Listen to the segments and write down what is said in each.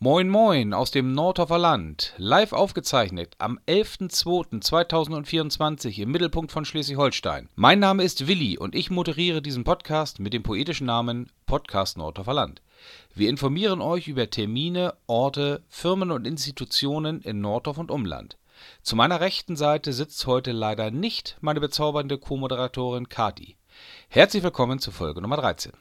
Moin Moin aus dem Nordhofer Land, live aufgezeichnet am 11.02.2024 im Mittelpunkt von Schleswig-Holstein. Mein Name ist Willi und ich moderiere diesen Podcast mit dem poetischen Namen Podcast Nordhofer Land. Wir informieren euch über Termine, Orte, Firmen und Institutionen in Nordhof und Umland. Zu meiner rechten Seite sitzt heute leider nicht meine bezaubernde Co-Moderatorin Kati. Herzlich willkommen zu Folge Nummer 13.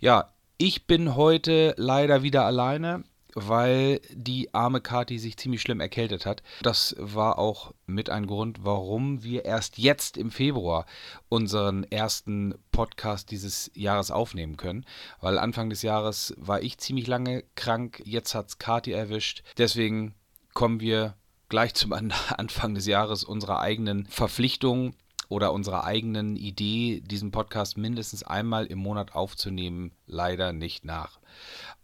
Ja, ich bin heute leider wieder alleine weil die arme Kati sich ziemlich schlimm erkältet hat. Das war auch mit ein Grund, warum wir erst jetzt im Februar unseren ersten Podcast dieses Jahres aufnehmen können. Weil Anfang des Jahres war ich ziemlich lange krank, jetzt hat es Kati erwischt. Deswegen kommen wir gleich zum Anfang des Jahres unserer eigenen Verpflichtung oder unserer eigenen Idee, diesen Podcast mindestens einmal im Monat aufzunehmen, leider nicht nach.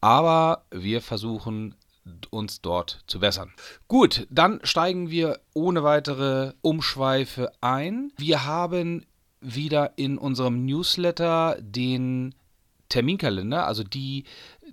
Aber wir versuchen uns dort zu bessern. Gut, dann steigen wir ohne weitere Umschweife ein. Wir haben wieder in unserem Newsletter den Terminkalender, also die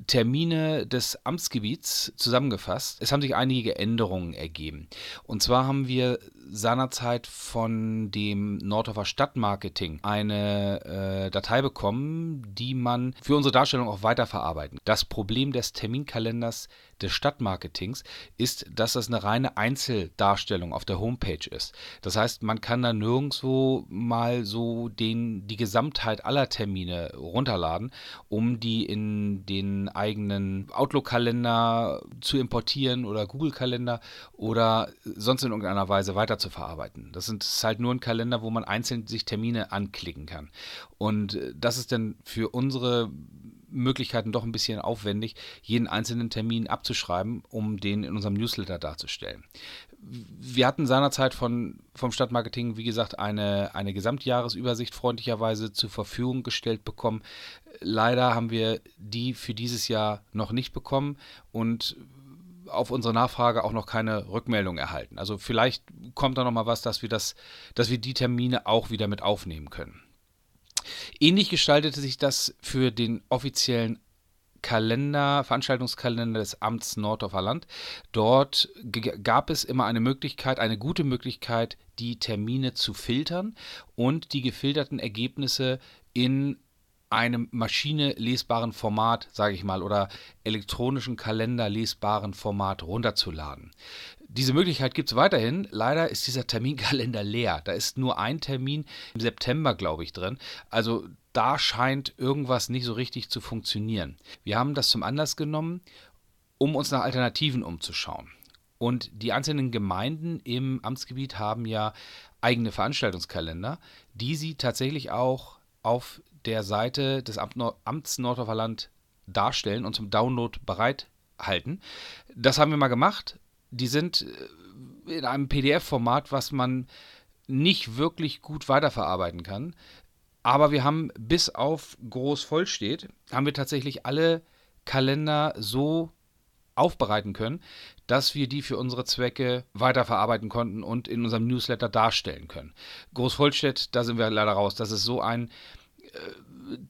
Termine des Amtsgebiets zusammengefasst. Es haben sich einige Änderungen ergeben. Und zwar haben wir seinerzeit von dem Nordhofer Stadtmarketing eine äh, Datei bekommen, die man für unsere Darstellung auch weiterverarbeiten. Das Problem des Terminkalenders des Stadtmarketings ist, dass das eine reine Einzeldarstellung auf der Homepage ist. Das heißt, man kann da nirgendwo mal so den, die Gesamtheit aller Termine runterladen, um die in den eigenen Outlook-Kalender zu importieren oder Google-Kalender oder sonst in irgendeiner Weise weiter zu verarbeiten. Das ist halt nur ein Kalender, wo man einzeln sich Termine anklicken kann. Und das ist dann für unsere Möglichkeiten doch ein bisschen aufwendig, jeden einzelnen Termin abzuschreiben, um den in unserem Newsletter darzustellen. Wir hatten seinerzeit von, vom Stadtmarketing, wie gesagt, eine, eine Gesamtjahresübersicht freundlicherweise zur Verfügung gestellt bekommen. Leider haben wir die für dieses Jahr noch nicht bekommen und auf unsere Nachfrage auch noch keine Rückmeldung erhalten. Also vielleicht kommt da noch mal was, dass wir das, dass wir die Termine auch wieder mit aufnehmen können. Ähnlich gestaltete sich das für den offiziellen Kalender, Veranstaltungskalender des Amts Nordorfer Land. Dort gab es immer eine Möglichkeit, eine gute Möglichkeit, die Termine zu filtern und die gefilterten Ergebnisse in einem maschinelesbaren Format, sage ich mal, oder elektronischen Kalender lesbaren Format runterzuladen. Diese Möglichkeit gibt es weiterhin. Leider ist dieser Terminkalender leer. Da ist nur ein Termin im September, glaube ich, drin. Also da scheint irgendwas nicht so richtig zu funktionieren. Wir haben das zum Anlass genommen, um uns nach Alternativen umzuschauen. Und die einzelnen Gemeinden im Amtsgebiet haben ja eigene Veranstaltungskalender, die sie tatsächlich auch auf der Seite des Amts Nordhofer Land darstellen und zum Download bereithalten. Das haben wir mal gemacht. Die sind äh, in einem PDF-Format, was man nicht wirklich gut weiterverarbeiten kann. Aber wir haben bis auf groß voll steht, haben wir tatsächlich alle Kalender so aufbereiten können, dass wir die für unsere Zwecke weiterverarbeiten konnten und in unserem Newsletter darstellen können. Großvollstedt, da sind wir leider raus. Das ist so ein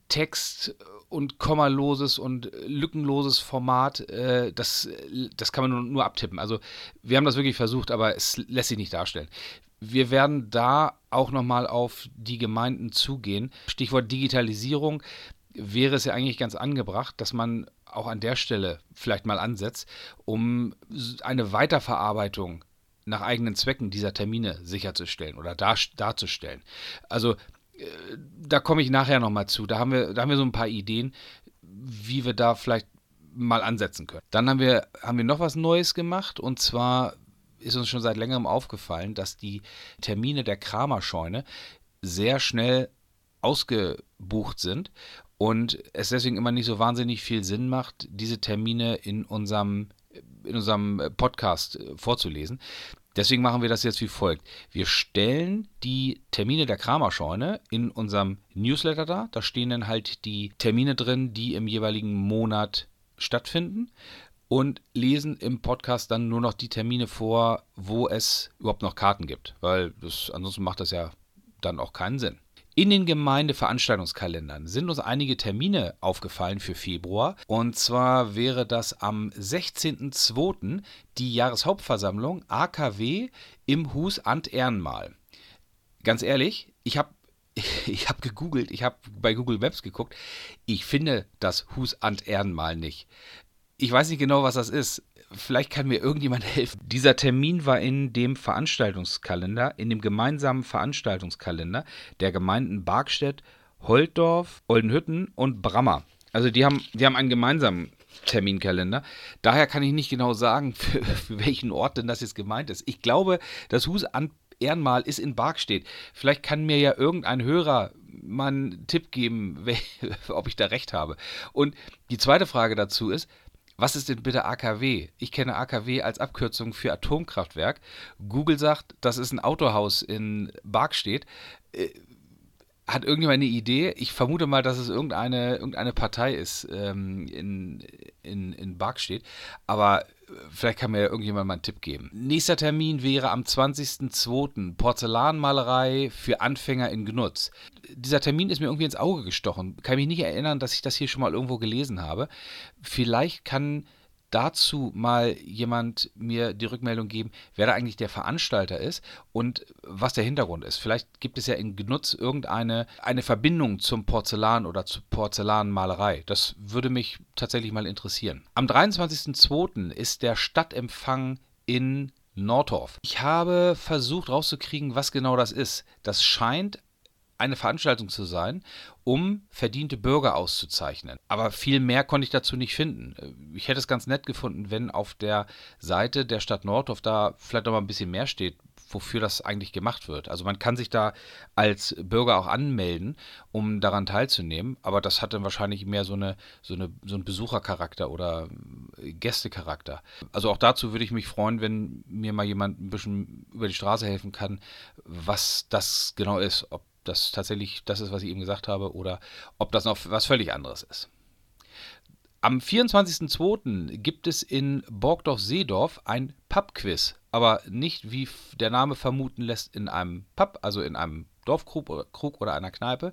Text und kommaloses und lückenloses Format, äh, das, das kann man nur, nur abtippen. Also wir haben das wirklich versucht, aber es lässt sich nicht darstellen. Wir werden da auch nochmal auf die Gemeinden zugehen. Stichwort Digitalisierung wäre es ja eigentlich ganz angebracht, dass man auch an der Stelle vielleicht mal ansetzt, um eine Weiterverarbeitung nach eigenen Zwecken dieser Termine sicherzustellen oder dar, darzustellen. Also da komme ich nachher nochmal zu. Da haben, wir, da haben wir so ein paar Ideen, wie wir da vielleicht mal ansetzen können. Dann haben wir, haben wir noch was Neues gemacht und zwar ist uns schon seit längerem aufgefallen, dass die Termine der Kramerscheune sehr schnell ausgebucht sind und es deswegen immer nicht so wahnsinnig viel Sinn macht, diese Termine in unserem in unserem Podcast vorzulesen. Deswegen machen wir das jetzt wie folgt. Wir stellen die Termine der Kramerscheune in unserem Newsletter dar. Da stehen dann halt die Termine drin, die im jeweiligen Monat stattfinden und lesen im Podcast dann nur noch die Termine vor, wo es überhaupt noch Karten gibt, weil das, ansonsten macht das ja dann auch keinen Sinn. In den Gemeindeveranstaltungskalendern sind uns einige Termine aufgefallen für Februar. Und zwar wäre das am 16.02. die Jahreshauptversammlung AKW im Hus Ant Ehrenmal. Ganz ehrlich, ich habe ich habe gegoogelt, ich habe bei Google Maps geguckt. Ich finde das Hus Ant Ehrenmal nicht. Ich weiß nicht genau, was das ist vielleicht kann mir irgendjemand helfen. Dieser Termin war in dem Veranstaltungskalender, in dem gemeinsamen Veranstaltungskalender der Gemeinden Barkstedt, Holtdorf, Oldenhütten und Brammer. Also die haben, die haben einen gemeinsamen Terminkalender. Daher kann ich nicht genau sagen, für, für welchen Ort denn das jetzt gemeint ist. Ich glaube, das Hus an Ehrenmal ist in Barkstedt. Vielleicht kann mir ja irgendein Hörer mal einen Tipp geben, ob ich da recht habe. Und die zweite Frage dazu ist, was ist denn bitte AKW? Ich kenne AKW als Abkürzung für Atomkraftwerk. Google sagt, das ist ein Autohaus in Barkstedt. Äh, hat irgendjemand eine Idee? Ich vermute mal, dass es irgendeine, irgendeine Partei ist ähm, in, in, in Barkstedt. Aber vielleicht kann mir irgendjemand mal einen Tipp geben. Nächster Termin wäre am 20.02. Porzellanmalerei für Anfänger in Gnutz. Dieser Termin ist mir irgendwie ins Auge gestochen. Kann mich nicht erinnern, dass ich das hier schon mal irgendwo gelesen habe. Vielleicht kann dazu mal jemand mir die Rückmeldung geben, wer da eigentlich der Veranstalter ist und was der Hintergrund ist. Vielleicht gibt es ja in Gnutz irgendeine eine Verbindung zum Porzellan oder zur Porzellanmalerei. Das würde mich tatsächlich mal interessieren. Am 23.02. ist der Stadtempfang in Nordorf. Ich habe versucht rauszukriegen, was genau das ist. Das scheint eine Veranstaltung zu sein, um verdiente Bürger auszuzeichnen. Aber viel mehr konnte ich dazu nicht finden. Ich hätte es ganz nett gefunden, wenn auf der Seite der Stadt Nordhof da vielleicht noch mal ein bisschen mehr steht, wofür das eigentlich gemacht wird. Also man kann sich da als Bürger auch anmelden, um daran teilzunehmen, aber das hat dann wahrscheinlich mehr so, eine, so, eine, so einen Besuchercharakter oder Gästecharakter. Also auch dazu würde ich mich freuen, wenn mir mal jemand ein bisschen über die Straße helfen kann, was das genau ist, ob das tatsächlich das ist, was ich eben gesagt habe, oder ob das noch was völlig anderes ist. Am 24.02. gibt es in Borgdorf-Seedorf ein Pub-Quiz, aber nicht, wie der Name vermuten lässt, in einem Pub, also in einem Dorfkrug oder einer Kneipe,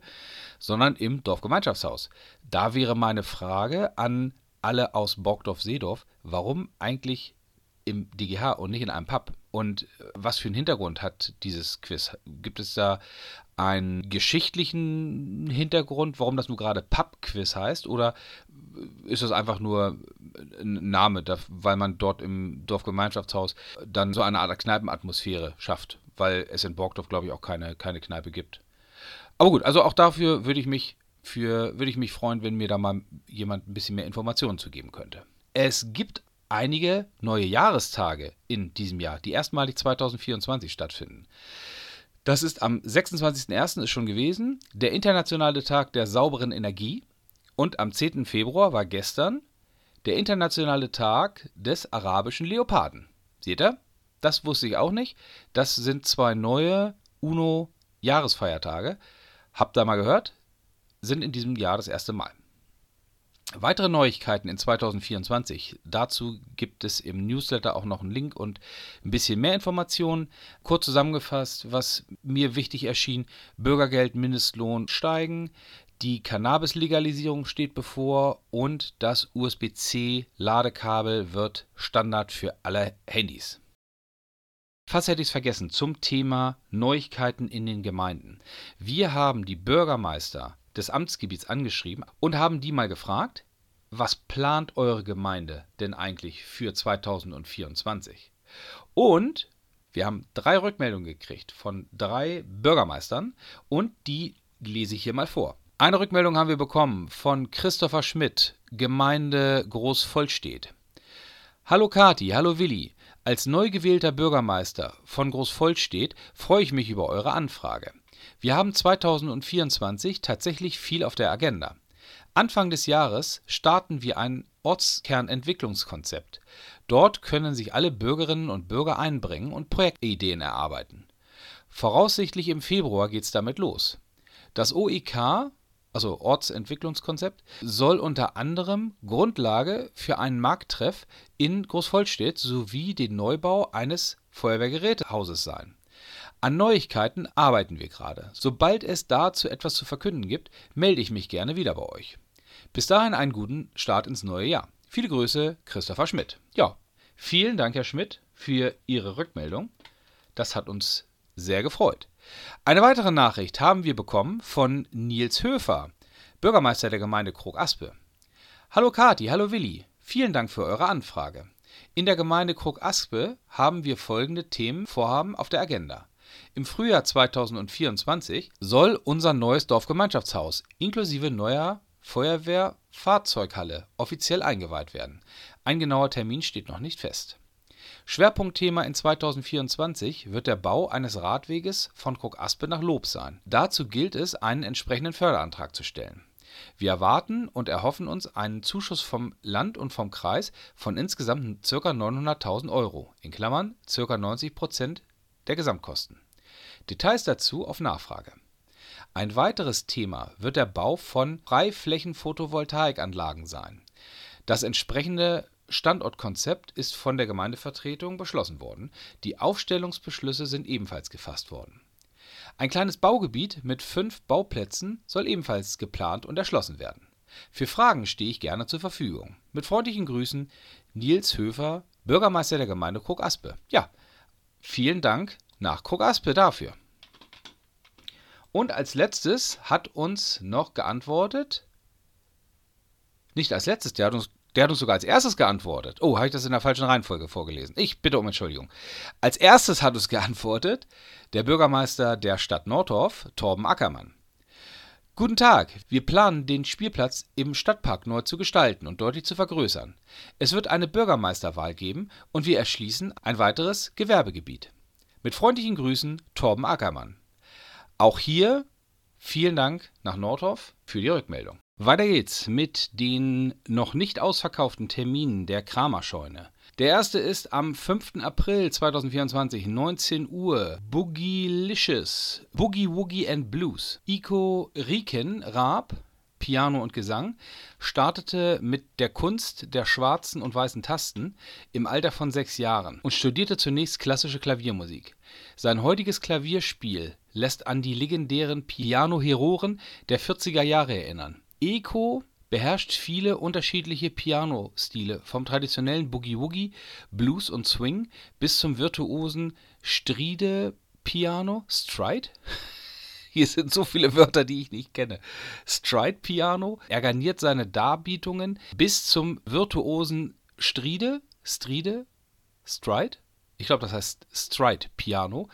sondern im Dorfgemeinschaftshaus. Da wäre meine Frage an alle aus Borgdorf-Seedorf, warum eigentlich im DGH und nicht in einem Pub? Und äh, was für einen Hintergrund hat dieses Quiz? Gibt es da einen geschichtlichen Hintergrund, warum das nur gerade Pub-Quiz heißt? Oder ist das einfach nur ein Name, weil man dort im Dorfgemeinschaftshaus dann so eine Art Kneipenatmosphäre schafft? Weil es in Borgdorf, glaube ich, auch keine, keine Kneipe gibt. Aber gut, also auch dafür würde ich mich für, würde ich mich freuen, wenn mir da mal jemand ein bisschen mehr Informationen zu geben könnte. Es gibt einige neue Jahrestage in diesem Jahr, die erstmalig 2024 stattfinden. Das ist am 26.01. ist schon gewesen, der internationale Tag der sauberen Energie. Und am 10. Februar war gestern der internationale Tag des arabischen Leoparden. Seht ihr? Das wusste ich auch nicht. Das sind zwei neue UNO-Jahresfeiertage. Habt ihr mal gehört? Sind in diesem Jahr das erste Mal. Weitere Neuigkeiten in 2024. Dazu gibt es im Newsletter auch noch einen Link und ein bisschen mehr Informationen. Kurz zusammengefasst, was mir wichtig erschien: Bürgergeld, Mindestlohn steigen, die Cannabis-Legalisierung steht bevor und das USB-C-Ladekabel wird Standard für alle Handys. Fast hätte ich es vergessen zum Thema Neuigkeiten in den Gemeinden. Wir haben die Bürgermeister des Amtsgebiets angeschrieben und haben die mal gefragt, was plant eure Gemeinde denn eigentlich für 2024? Und wir haben drei Rückmeldungen gekriegt von drei Bürgermeistern und die lese ich hier mal vor. Eine Rückmeldung haben wir bekommen von Christopher Schmidt, Gemeinde Großvollstedt. Hallo Kati, hallo Willi. Als neu gewählter Bürgermeister von Großvollstedt freue ich mich über eure Anfrage. Wir haben 2024 tatsächlich viel auf der Agenda. Anfang des Jahres starten wir ein Ortskernentwicklungskonzept. Dort können sich alle Bürgerinnen und Bürger einbringen und Projektideen erarbeiten. Voraussichtlich im Februar geht es damit los. Das OEK, also Ortsentwicklungskonzept, soll unter anderem Grundlage für einen Markttreff in Großvollstedt sowie den Neubau eines Feuerwehrgerätehauses sein An Neuigkeiten arbeiten wir gerade. Sobald es dazu etwas zu verkünden gibt, melde ich mich gerne wieder bei euch. Bis dahin einen guten Start ins neue Jahr. Viele Grüße, Christopher Schmidt. Ja, vielen Dank, Herr Schmidt, für Ihre Rückmeldung. Das hat uns sehr gefreut. Eine weitere Nachricht haben wir bekommen von Nils Höfer, Bürgermeister der Gemeinde Krog-Aspe. Hallo Kati, hallo Willi. Vielen Dank für eure Anfrage. In der Gemeinde Krog-Aspe haben wir folgende Themenvorhaben auf der Agenda. Im Frühjahr 2024 soll unser neues Dorfgemeinschaftshaus inklusive neuer Feuerwehrfahrzeughalle offiziell eingeweiht werden. Ein genauer Termin steht noch nicht fest. Schwerpunktthema in 2024 wird der Bau eines Radweges von Krog-Aspe nach Lob sein. Dazu gilt es, einen entsprechenden Förderantrag zu stellen. Wir erwarten und erhoffen uns einen Zuschuss vom Land und vom Kreis von insgesamt ca. 900.000 Euro in Klammern (ca. 90 Prozent der Gesamtkosten). Details dazu auf Nachfrage. Ein weiteres Thema wird der Bau von Freiflächen-Photovoltaikanlagen sein. Das entsprechende Standortkonzept ist von der Gemeindevertretung beschlossen worden, die Aufstellungsbeschlüsse sind ebenfalls gefasst worden. Ein kleines Baugebiet mit fünf Bauplätzen soll ebenfalls geplant und erschlossen werden. Für Fragen stehe ich gerne zur Verfügung. Mit freundlichen Grüßen, Nils Höfer, Bürgermeister der Gemeinde Krog-Aspe. Ja, vielen Dank nach Krog-Aspe dafür. Und als letztes hat uns noch geantwortet, nicht als letztes, der hat uns der hat uns sogar als erstes geantwortet. Oh, habe ich das in der falschen Reihenfolge vorgelesen? Ich bitte um Entschuldigung. Als erstes hat uns geantwortet der Bürgermeister der Stadt Nordorf, Torben Ackermann. Guten Tag, wir planen, den Spielplatz im Stadtpark neu zu gestalten und deutlich zu vergrößern. Es wird eine Bürgermeisterwahl geben und wir erschließen ein weiteres Gewerbegebiet. Mit freundlichen Grüßen, Torben Ackermann. Auch hier vielen Dank nach Nordorf für die Rückmeldung. Weiter geht's mit den noch nicht ausverkauften Terminen der Kramerscheune. Der erste ist am 5. April 2024, 19 Uhr. Boogylicious, Boogie Woogie and Blues. Iko Riken Raab, Piano und Gesang, startete mit der Kunst der schwarzen und weißen Tasten im Alter von sechs Jahren und studierte zunächst klassische Klaviermusik. Sein heutiges Klavierspiel lässt an die legendären Piano-Heroen der 40er Jahre erinnern. Eko beherrscht viele unterschiedliche Piano-Stile, vom traditionellen Boogie-Woogie, Blues und Swing bis zum virtuosen Stride-Piano (Stride? Hier sind so viele Wörter, die ich nicht kenne. Stride-Piano. Er garniert seine Darbietungen bis zum virtuosen Stride (Stride? Stride? Ich glaube, das heißt Stride-Piano.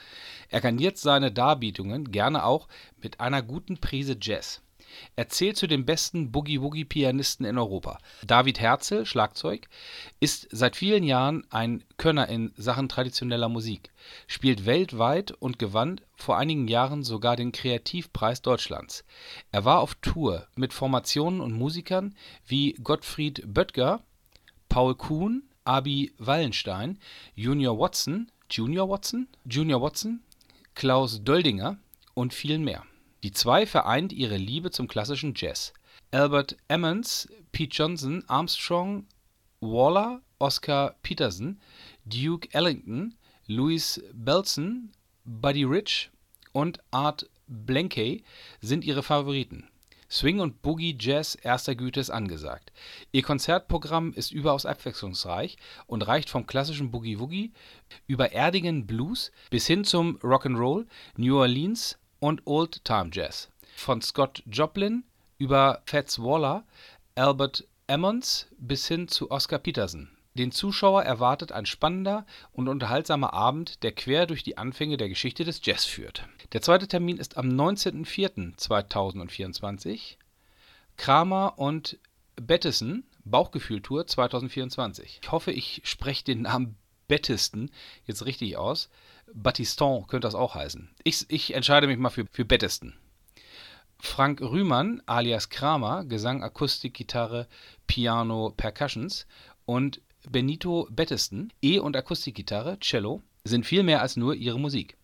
Er garniert seine Darbietungen gerne auch mit einer guten Prise Jazz er zählt zu den besten Boogie-Woogie-Pianisten in Europa. David Herzl (Schlagzeug) ist seit vielen Jahren ein Könner in Sachen traditioneller Musik, spielt weltweit und gewann vor einigen Jahren sogar den Kreativpreis Deutschlands. Er war auf Tour mit Formationen und Musikern wie Gottfried Böttger, Paul Kuhn, Abi Wallenstein, Junior Watson Junior Watson? Junior Watson, Klaus Doldinger und vielen mehr die zwei vereint ihre Liebe zum klassischen Jazz. Albert Ammons, Pete Johnson, Armstrong, Waller, Oscar Peterson, Duke Ellington, Louis Bellson, Buddy Rich und Art Blanke sind ihre Favoriten. Swing und Boogie Jazz erster Güte ist angesagt. Ihr Konzertprogramm ist überaus abwechslungsreich und reicht vom klassischen Boogie-Woogie über erdigen Blues bis hin zum Rock'n'Roll, New Orleans und Old-Time-Jazz. Von Scott Joplin über Fats Waller, Albert Ammons bis hin zu Oscar Peterson. Den Zuschauer erwartet ein spannender und unterhaltsamer Abend, der quer durch die Anfänge der Geschichte des Jazz führt. Der zweite Termin ist am 19.04.2024. Kramer und Bettison Bauchgefühltour 2024. Ich hoffe, ich spreche den Namen Bettisten jetzt richtig aus. Battiston könnte das auch heißen. Ich, ich entscheide mich mal für, für Bettesten. Frank Rühmann alias Kramer, Gesang, Akustik, Gitarre, Piano, Percussions und Benito Bettesten, E- und Akustikgitarre, Cello, sind viel mehr als nur ihre Musik.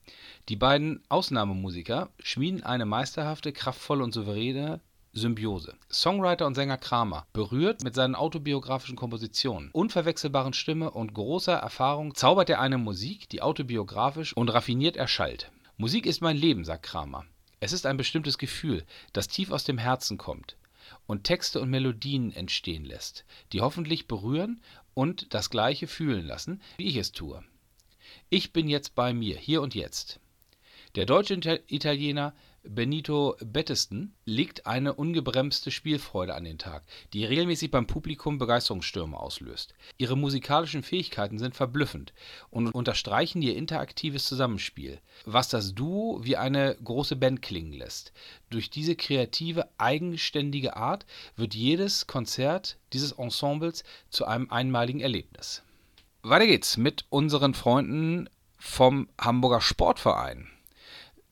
Die beiden Ausnahmemusiker schmieden eine meisterhafte, kraftvolle und souveräne Symbiose. Songwriter und Sänger Kramer, berührt mit seinen autobiografischen Kompositionen, unverwechselbaren Stimme und großer Erfahrung zaubert er eine Musik, die autobiografisch und raffiniert erschallt. Musik ist mein Leben, sagt Kramer. Es ist ein bestimmtes Gefühl, das tief aus dem Herzen kommt und Texte und Melodien entstehen lässt, die hoffentlich berühren und das Gleiche fühlen lassen, wie ich es tue. Ich bin jetzt bei mir, hier und jetzt. Der deutsche Italiener Benito Bettesten legt eine ungebremste Spielfreude an den Tag, die regelmäßig beim Publikum Begeisterungsstürme auslöst. Ihre musikalischen Fähigkeiten sind verblüffend und unterstreichen ihr interaktives Zusammenspiel, was das Duo wie eine große Band klingen lässt. Durch diese kreative, eigenständige Art wird jedes Konzert dieses Ensembles zu einem einmaligen Erlebnis. Weiter geht's mit unseren Freunden vom Hamburger Sportverein.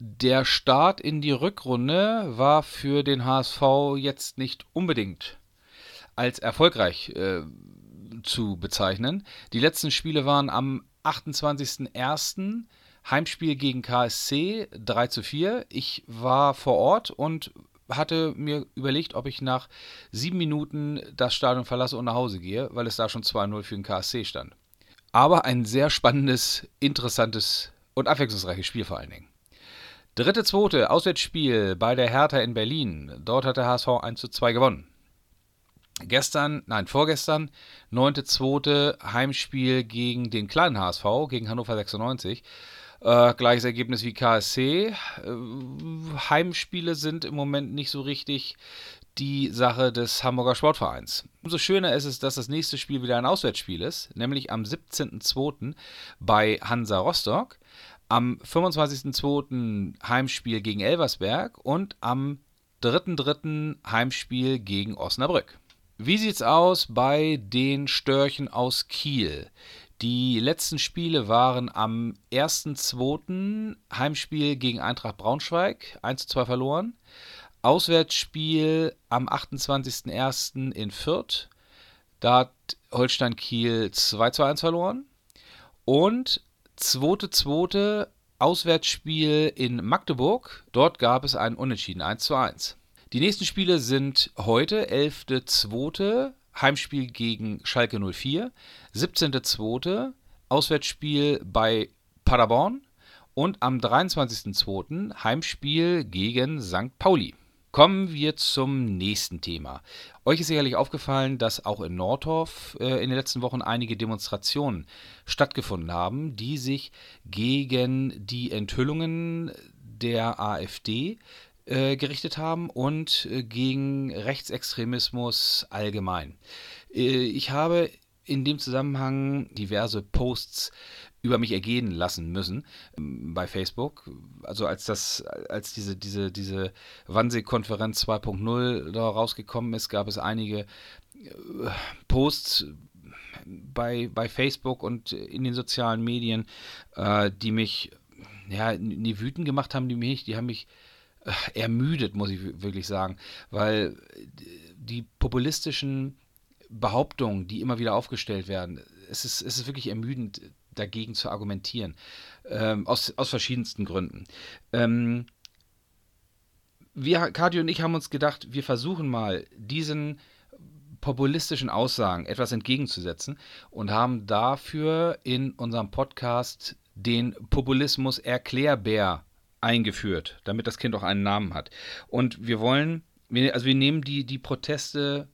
Der Start in die Rückrunde war für den HSV jetzt nicht unbedingt als erfolgreich äh, zu bezeichnen. Die letzten Spiele waren am 28.01. Heimspiel gegen KSC 3 zu 4. Ich war vor Ort und hatte mir überlegt, ob ich nach sieben Minuten das Stadion verlasse und nach Hause gehe, weil es da schon 2-0 für den KSC stand. Aber ein sehr spannendes, interessantes und abwechslungsreiches Spiel vor allen Dingen. Dritte, zweite Auswärtsspiel bei der Hertha in Berlin. Dort hat der HSV 1 zu 2 gewonnen. Gestern, nein, vorgestern, neunte, zweite Heimspiel gegen den kleinen HSV, gegen Hannover 96. Äh, gleiches Ergebnis wie KSC. Äh, Heimspiele sind im Moment nicht so richtig die Sache des Hamburger Sportvereins. Umso schöner ist es, dass das nächste Spiel wieder ein Auswärtsspiel ist, nämlich am 17.02. bei Hansa Rostock am 25.02. Heimspiel gegen Elversberg und am 3.3. Heimspiel gegen Osnabrück. Wie sieht's aus bei den Störchen aus Kiel? Die letzten Spiele waren am 1.2. Heimspiel gegen Eintracht Braunschweig, 1 2 verloren. Auswärtsspiel am 28.01. in Fürth. Da hat Holstein Kiel 2 zu 1 verloren. Und zweite, zweite Auswärtsspiel in Magdeburg. Dort gab es ein Unentschieden 1 zu 1. Die nächsten Spiele sind heute, 11.2. Heimspiel gegen Schalke 04, 17.2. Auswärtsspiel bei Paderborn und am 23.2. Heimspiel gegen St. Pauli. Kommen wir zum nächsten Thema. Euch ist sicherlich aufgefallen, dass auch in Nordorf äh, in den letzten Wochen einige Demonstrationen stattgefunden haben, die sich gegen die Enthüllungen der AfD äh, gerichtet haben und äh, gegen Rechtsextremismus allgemein. Äh, ich habe in dem Zusammenhang diverse Posts über mich ergehen lassen müssen ähm, bei Facebook. Also als das, als diese, diese, diese Wannsee-Konferenz 2.0 da rausgekommen ist, gab es einige äh, Posts bei, bei Facebook und in den sozialen Medien, äh, die mich ja, nie wütend gemacht haben, die mich, die haben mich äh, ermüdet, muss ich wirklich sagen, weil die populistischen Behauptungen, die immer wieder aufgestellt werden, es ist, es ist wirklich ermüdend, dagegen zu argumentieren. Ähm, aus, aus verschiedensten Gründen. Ähm, wir, Kadi und ich haben uns gedacht, wir versuchen mal diesen populistischen Aussagen etwas entgegenzusetzen und haben dafür in unserem Podcast den Populismus Erklärbär eingeführt, damit das Kind auch einen Namen hat. Und wir wollen, also wir nehmen die, die Proteste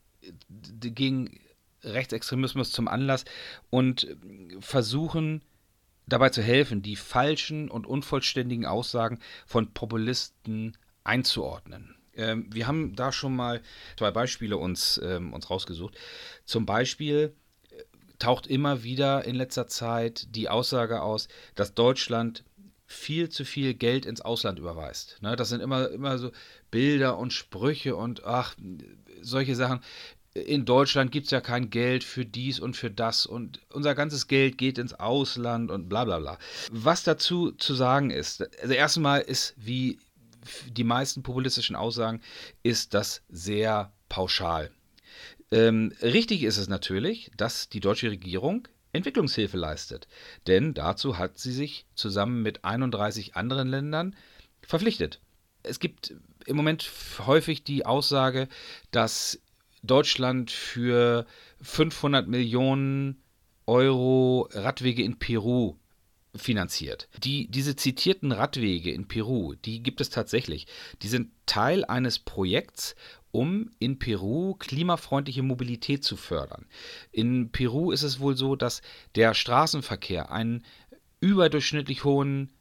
gegen Rechtsextremismus zum Anlass und versuchen dabei zu helfen, die falschen und unvollständigen Aussagen von Populisten einzuordnen. Ähm, wir haben da schon mal zwei Beispiele uns, ähm, uns rausgesucht. Zum Beispiel äh, taucht immer wieder in letzter Zeit die Aussage aus, dass Deutschland viel zu viel Geld ins Ausland überweist. Ne, das sind immer, immer so Bilder und Sprüche und ach, solche Sachen in Deutschland gibt es ja kein Geld für dies und für das und unser ganzes Geld geht ins Ausland und bla bla bla. Was dazu zu sagen ist, also erstmal ist, wie die meisten populistischen Aussagen, ist das sehr pauschal. Ähm, richtig ist es natürlich, dass die deutsche Regierung Entwicklungshilfe leistet, denn dazu hat sie sich zusammen mit 31 anderen Ländern verpflichtet. Es gibt im Moment häufig die Aussage, dass Deutschland für 500 Millionen Euro Radwege in Peru finanziert. Die, diese zitierten Radwege in Peru, die gibt es tatsächlich. Die sind Teil eines Projekts, um in Peru klimafreundliche Mobilität zu fördern. In Peru ist es wohl so, dass der Straßenverkehr einen überdurchschnittlich hohen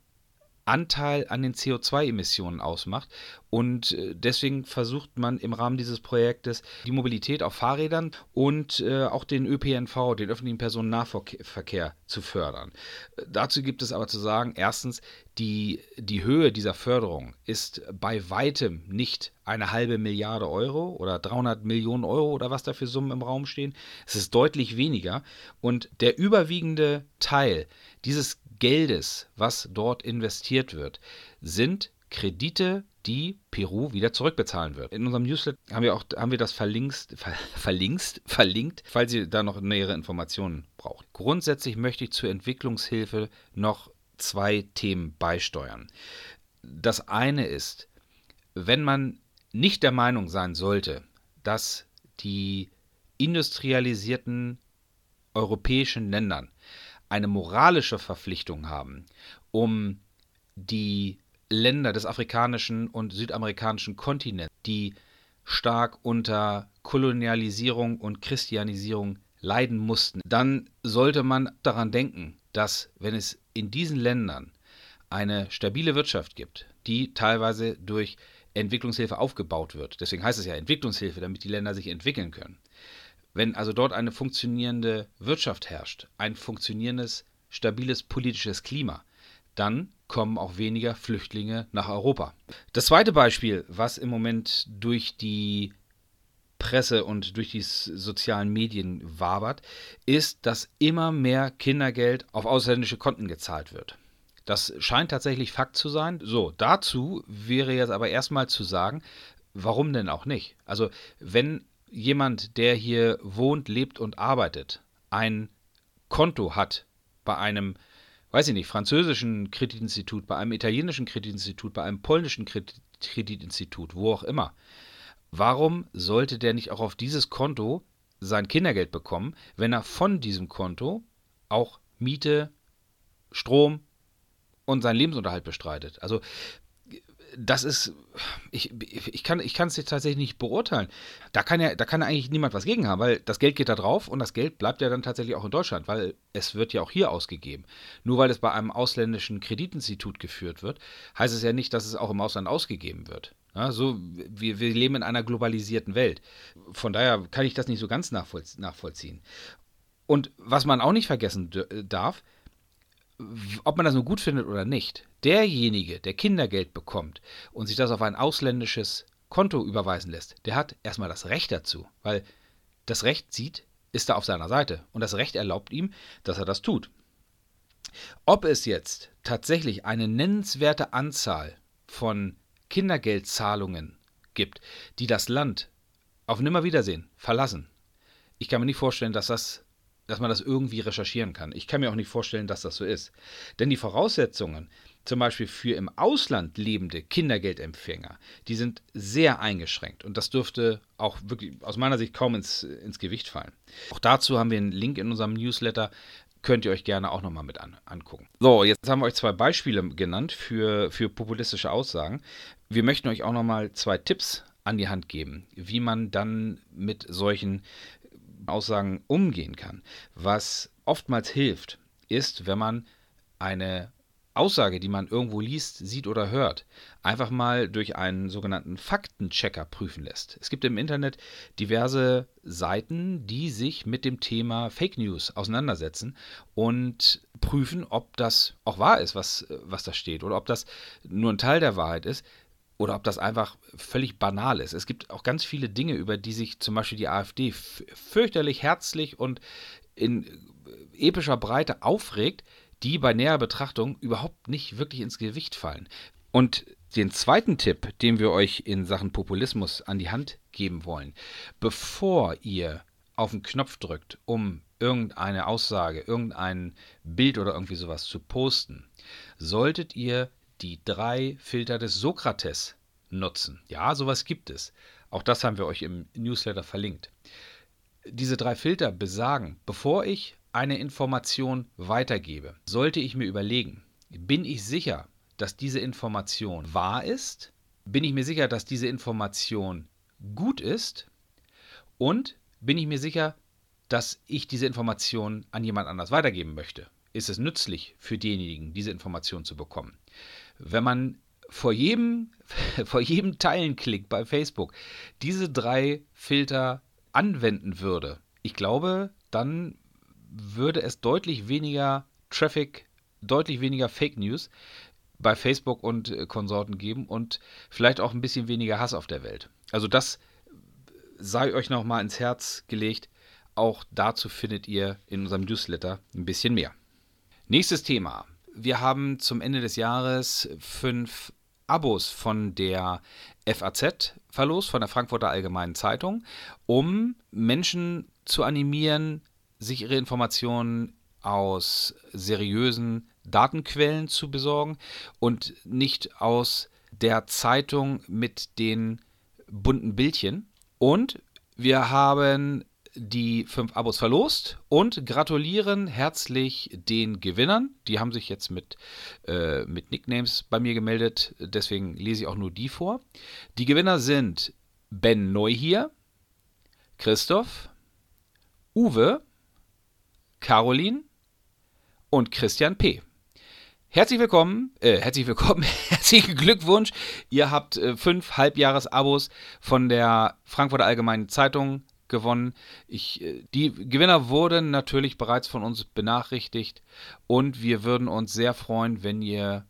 Anteil an den CO2-Emissionen ausmacht. Und äh, deswegen versucht man im Rahmen dieses Projektes die Mobilität auf Fahrrädern und äh, auch den ÖPNV, den öffentlichen Personennahverkehr, zu fördern. Äh, dazu gibt es aber zu sagen, erstens, die, die Höhe dieser Förderung ist bei weitem nicht eine halbe Milliarde Euro oder 300 Millionen Euro oder was da für Summen im Raum stehen. Es ist deutlich weniger und der überwiegende Teil dieses Geldes, was dort investiert wird, sind Kredite, die Peru wieder zurückbezahlen wird. In unserem Newsletter haben wir auch haben wir das verlinkt, ver, verlinkt, verlinkt, falls ihr da noch nähere Informationen braucht. Grundsätzlich möchte ich zur Entwicklungshilfe noch zwei Themen beisteuern. Das eine ist, wenn man nicht der Meinung sein sollte, dass die industrialisierten europäischen Ländern eine moralische Verpflichtung haben, um die Länder des afrikanischen und südamerikanischen Kontinents, die stark unter Kolonialisierung und Christianisierung leiden mussten, dann sollte man daran denken, dass wenn es in diesen Ländern eine stabile Wirtschaft gibt, die teilweise durch Entwicklungshilfe aufgebaut wird, deswegen heißt es ja Entwicklungshilfe, damit die Länder sich entwickeln können, wenn also dort eine funktionierende Wirtschaft herrscht, ein funktionierendes, stabiles politisches Klima, dann kommen auch weniger Flüchtlinge nach Europa. Das zweite Beispiel, was im Moment durch die Presse und durch die sozialen Medien wabert, ist, dass immer mehr Kindergeld auf ausländische Konten gezahlt wird. Das scheint tatsächlich Fakt zu sein. So, dazu wäre jetzt aber erstmal zu sagen, warum denn auch nicht? Also, wenn jemand, der hier wohnt, lebt und arbeitet, ein Konto hat bei einem, weiß ich nicht, französischen Kreditinstitut, bei einem italienischen Kreditinstitut, bei einem polnischen Kreditinstitut, wo auch immer, warum sollte der nicht auch auf dieses Konto sein Kindergeld bekommen, wenn er von diesem Konto auch Miete, Strom und seinen Lebensunterhalt bestreitet? Also das ist, ich, ich kann es tatsächlich nicht beurteilen. Da kann ja, da kann eigentlich niemand was gegen haben, weil das Geld geht da drauf und das Geld bleibt ja dann tatsächlich auch in Deutschland, weil es wird ja auch hier ausgegeben. Nur weil es bei einem ausländischen Kreditinstitut geführt wird, heißt es ja nicht, dass es auch im Ausland ausgegeben wird. Ja, so, wir, wir leben in einer globalisierten Welt. Von daher kann ich das nicht so ganz nachvollziehen. Und was man auch nicht vergessen darf, ob man das nur gut findet oder nicht, derjenige, der Kindergeld bekommt und sich das auf ein ausländisches Konto überweisen lässt, der hat erstmal das Recht dazu, weil das Recht sieht, ist da auf seiner Seite und das Recht erlaubt ihm, dass er das tut. Ob es jetzt tatsächlich eine nennenswerte Anzahl von Kindergeldzahlungen gibt, die das Land auf Nimmerwiedersehen verlassen, ich kann mir nicht vorstellen, dass das dass man das irgendwie recherchieren kann. Ich kann mir auch nicht vorstellen, dass das so ist. Denn die Voraussetzungen, zum Beispiel für im Ausland lebende Kindergeldempfänger, die sind sehr eingeschränkt. Und das dürfte auch wirklich aus meiner Sicht kaum ins, ins Gewicht fallen. Auch dazu haben wir einen Link in unserem Newsletter. Könnt ihr euch gerne auch nochmal mit an, angucken. So, jetzt haben wir euch zwei Beispiele genannt für, für populistische Aussagen. Wir möchten euch auch nochmal zwei Tipps an die Hand geben, wie man dann mit solchen Aussagen umgehen kann. Was oftmals hilft, ist, wenn man eine Aussage, die man irgendwo liest, sieht oder hört, einfach mal durch einen sogenannten Faktenchecker prüfen lässt. Es gibt im Internet diverse Seiten, die sich mit dem Thema Fake News auseinandersetzen und prüfen, ob das auch wahr ist, was, was da steht, oder ob das nur ein Teil der Wahrheit ist oder ob das einfach völlig banal ist. Es gibt auch ganz viele Dinge, über die sich zum Beispiel die AfD fürchterlich herzlich und in epischer Breite aufregt, die bei näherer Betrachtung überhaupt nicht wirklich ins Gewicht fallen. Und den zweiten Tipp, den wir euch in Sachen Populismus an die Hand geben wollen, bevor ihr auf den Knopf drückt, um irgendeine Aussage, irgendein Bild oder irgendwie sowas zu posten, solltet ihr die drei Filter des Sokrates nutzen. Ja, sowas gibt es. Auch das haben wir euch im Newsletter verlinkt. Diese drei Filter besagen, bevor ich eine Information weitergebe, sollte ich mir überlegen, bin ich sicher, dass diese Information wahr ist? Bin ich mir sicher, dass diese Information gut ist? Und bin ich mir sicher, dass ich diese Information an jemand anders weitergeben möchte? Ist es nützlich für denjenigen, diese Information zu bekommen? Wenn man vor jedem, vor jedem Teilenklick bei Facebook diese drei Filter anwenden würde, ich glaube, dann würde es deutlich weniger Traffic, deutlich weniger Fake News bei Facebook und äh, Konsorten geben und vielleicht auch ein bisschen weniger Hass auf der Welt. Also das sei euch nochmal ins Herz gelegt. Auch dazu findet ihr in unserem Newsletter ein bisschen mehr. Nächstes Thema. Wir haben zum Ende des Jahres fünf Abos von der FAZ verlost, von der Frankfurter Allgemeinen Zeitung, um Menschen zu animieren, sich ihre Informationen aus seriösen Datenquellen zu besorgen und nicht aus der Zeitung mit den bunten Bildchen. Und wir haben die fünf Abos verlost und gratulieren herzlich den Gewinnern. Die haben sich jetzt mit, äh, mit Nicknames bei mir gemeldet, deswegen lese ich auch nur die vor. Die Gewinner sind Ben Neuhier, Christoph, Uwe, Caroline und Christian P. Herzlich willkommen, äh, herzlich willkommen, herzlichen Glückwunsch. Ihr habt äh, fünf Halbjahres-Abos von der Frankfurter Allgemeinen Zeitung gewonnen. Ich, äh, die Gewinner wurden natürlich bereits von uns benachrichtigt und wir würden uns sehr freuen, wenn ihr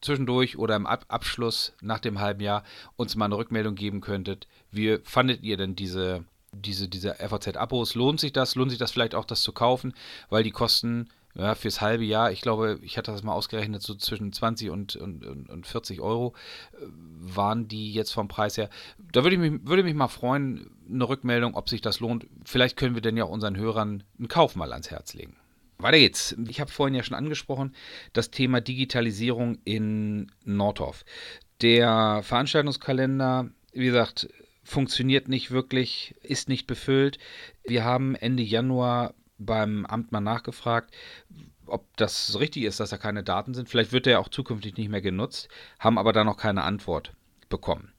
zwischendurch oder im Ab Abschluss nach dem halben Jahr uns mal eine Rückmeldung geben könntet. Wie fandet ihr denn diese, diese, diese FAZ-Abos? Lohnt sich das? Lohnt sich das vielleicht auch, das zu kaufen? Weil die kosten ja, fürs halbe Jahr, ich glaube, ich hatte das mal ausgerechnet, so zwischen 20 und, und, und 40 Euro äh, waren die jetzt vom Preis her. Da würde ich mich, würde mich mal freuen, eine Rückmeldung, ob sich das lohnt. Vielleicht können wir denn ja unseren Hörern einen Kauf mal ans Herz legen. Weiter geht's. Ich habe vorhin ja schon angesprochen, das Thema Digitalisierung in Nordhof. Der Veranstaltungskalender, wie gesagt, funktioniert nicht wirklich, ist nicht befüllt. Wir haben Ende Januar beim Amt mal nachgefragt, ob das richtig ist, dass da keine Daten sind. Vielleicht wird der auch zukünftig nicht mehr genutzt, haben aber da noch keine Antwort bekommen.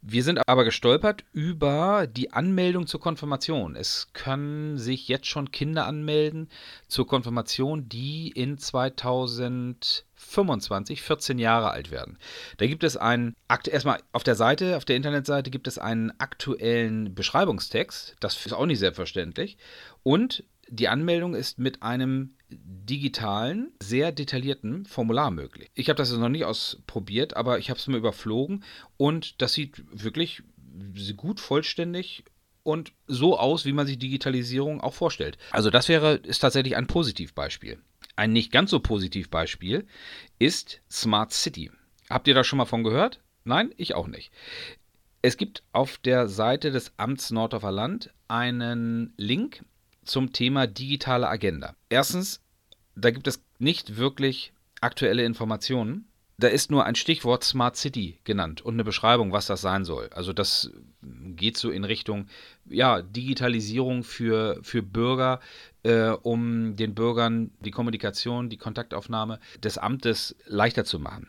Wir sind aber gestolpert über die Anmeldung zur Konfirmation. Es können sich jetzt schon Kinder anmelden zur Konfirmation, die in 2025 14 Jahre alt werden. Da gibt es einen, erstmal auf der Seite, auf der Internetseite gibt es einen aktuellen Beschreibungstext. Das ist auch nicht selbstverständlich. Und die Anmeldung ist mit einem digitalen, sehr detaillierten Formular möglich. Ich habe das jetzt noch nicht ausprobiert, aber ich habe es mal überflogen und das sieht wirklich gut vollständig und so aus, wie man sich Digitalisierung auch vorstellt. Also das wäre ist tatsächlich ein Positivbeispiel. Ein nicht ganz so Positivbeispiel ist Smart City. Habt ihr da schon mal von gehört? Nein, ich auch nicht. Es gibt auf der Seite des Amts Nordorfer Land einen Link zum Thema digitale Agenda. Erstens, da gibt es nicht wirklich aktuelle Informationen. Da ist nur ein Stichwort Smart City genannt und eine Beschreibung, was das sein soll. Also das geht so in Richtung ja, Digitalisierung für, für Bürger, äh, um den Bürgern die Kommunikation, die Kontaktaufnahme des Amtes leichter zu machen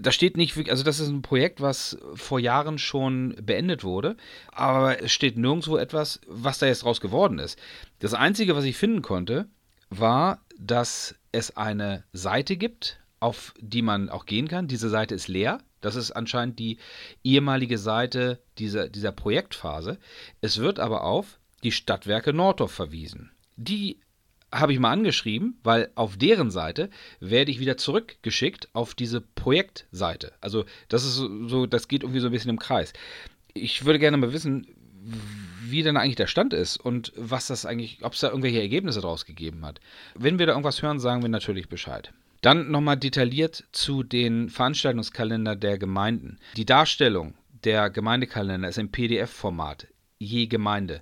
da steht nicht, also das ist ein Projekt, was vor Jahren schon beendet wurde, aber es steht nirgendwo etwas, was da jetzt draus geworden ist. Das Einzige, was ich finden konnte, war, dass es eine Seite gibt, auf die man auch gehen kann. Diese Seite ist leer. Das ist anscheinend die ehemalige Seite dieser, dieser Projektphase. Es wird aber auf die Stadtwerke Nordorf verwiesen. Die habe ich mal angeschrieben, weil auf deren Seite werde ich wieder zurückgeschickt auf diese Projektseite. Also das ist so, das geht irgendwie so ein bisschen im Kreis. Ich würde gerne mal wissen, wie denn eigentlich der Stand ist und was das eigentlich, ob es da irgendwelche Ergebnisse draus gegeben hat. Wenn wir da irgendwas hören, sagen wir natürlich Bescheid. Dann nochmal detailliert zu den Veranstaltungskalender der Gemeinden. Die Darstellung der Gemeindekalender ist im PDF-Format, je Gemeinde.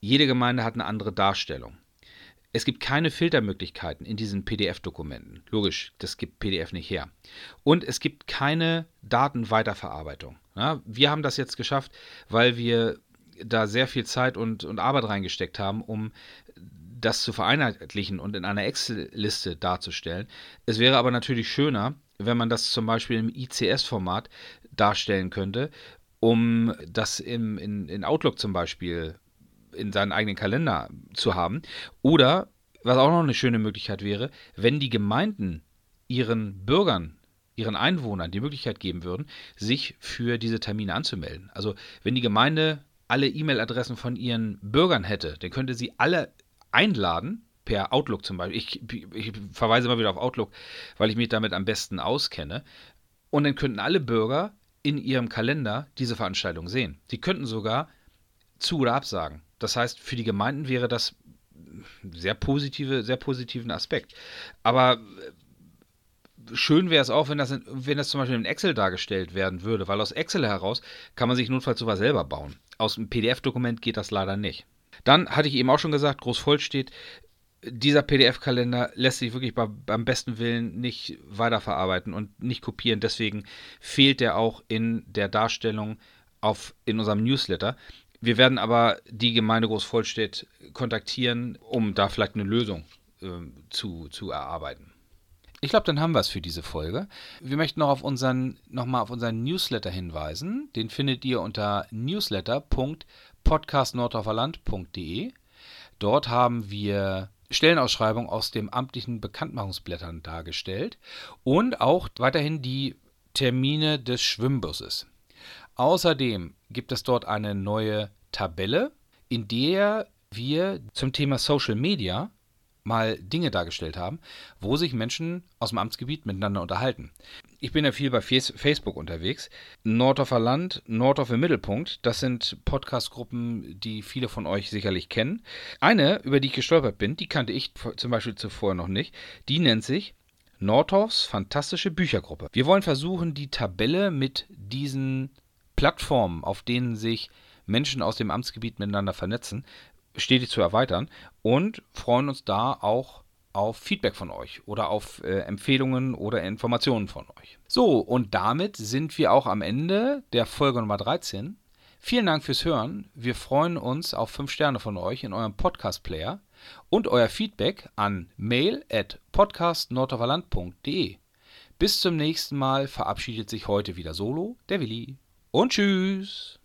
Jede Gemeinde hat eine andere Darstellung. Es gibt keine Filtermöglichkeiten in diesen PDF-Dokumenten. Logisch, das gibt PDF nicht her. Und es gibt keine Datenweiterverarbeitung. Ja, wir haben das jetzt geschafft, weil wir da sehr viel Zeit und, und Arbeit reingesteckt haben, um das zu vereinheitlichen und in einer Excel-Liste darzustellen. Es wäre aber natürlich schöner, wenn man das zum Beispiel im ICS-Format darstellen könnte, um das im, in, in Outlook zum Beispiel in seinen eigenen Kalender zu haben. Oder, was auch noch eine schöne Möglichkeit wäre, wenn die Gemeinden ihren Bürgern, ihren Einwohnern die Möglichkeit geben würden, sich für diese Termine anzumelden. Also wenn die Gemeinde alle E-Mail-Adressen von ihren Bürgern hätte, dann könnte sie alle einladen, per Outlook zum Beispiel. Ich, ich, verweise mal wieder auf Outlook, weil ich mich damit am besten auskenne. Und dann könnten alle Bürger in ihrem Kalender diese Veranstaltung sehen. Sie könnten sogar zu oder absagen. Das heißt, für die Gemeinden wäre das sehr positive, sehr positiven Aspekt. Aber äh, schön wäre es auch, wenn das, wenn das zum Beispiel in Excel dargestellt werden würde, weil aus Excel heraus kann man sich notfalls sowas selber bauen. Aus einem PDF-Dokument geht das leider nicht. Dann hatte ich eben auch schon gesagt, groß voll steht, dieser PDF-Kalender lässt sich wirklich bei, beim besten Willen nicht weiterverarbeiten und nicht kopieren. Deswegen fehlt er auch in der Darstellung auf, in unserem Newsletter. Wir werden aber die Gemeinde Großvollstedt kontaktieren, um da vielleicht eine Lösung äh, zu, zu erarbeiten. Ich glaube, dann haben wir es für diese Folge. Wir möchten noch auf unseren, nochmal auf unseren Newsletter hinweisen. Den findet ihr unter newsletter.podcastnordorferland.de. Dort haben wir Stellenausschreibung aus dem amtlichen Bekanntmachungsblättern dargestellt und auch weiterhin die Termine des Schwimmbusses. Außerdem gibt es dort eine neue Tabelle, in der wir zum Thema Social Media mal Dinge dargestellt haben, wo sich Menschen aus dem Amtsgebiet miteinander unterhalten. Ich bin ja viel bei Facebook unterwegs. Nordorfer Land, Nordorf im Mittelpunkt, das sind Podcast-Gruppen, die viele von euch sicherlich kennen. Eine, über die ich gestolpert bin, die kannte ich zum Beispiel zuvor noch nicht, die nennt sich Nordorfs fantastische Büchergruppe. Wir wollen versuchen, die Tabelle mit diesen Plattformen, auf denen sich Menschen aus dem Amtsgebiet miteinander vernetzen, stetig zu erweitern und freuen uns da auch auf Feedback von euch oder auf äh, Empfehlungen oder Informationen von euch. So, und damit sind wir auch am Ende der Folge Nummer 13. Vielen Dank fürs Hören. Wir freuen uns auf 5 Sterne von euch in eurem Podcast-Player und euer Feedback an mail at podcastnordauerland.de. Bis zum nächsten Mal verabschiedet sich heute wieder solo der Willi und tschüss.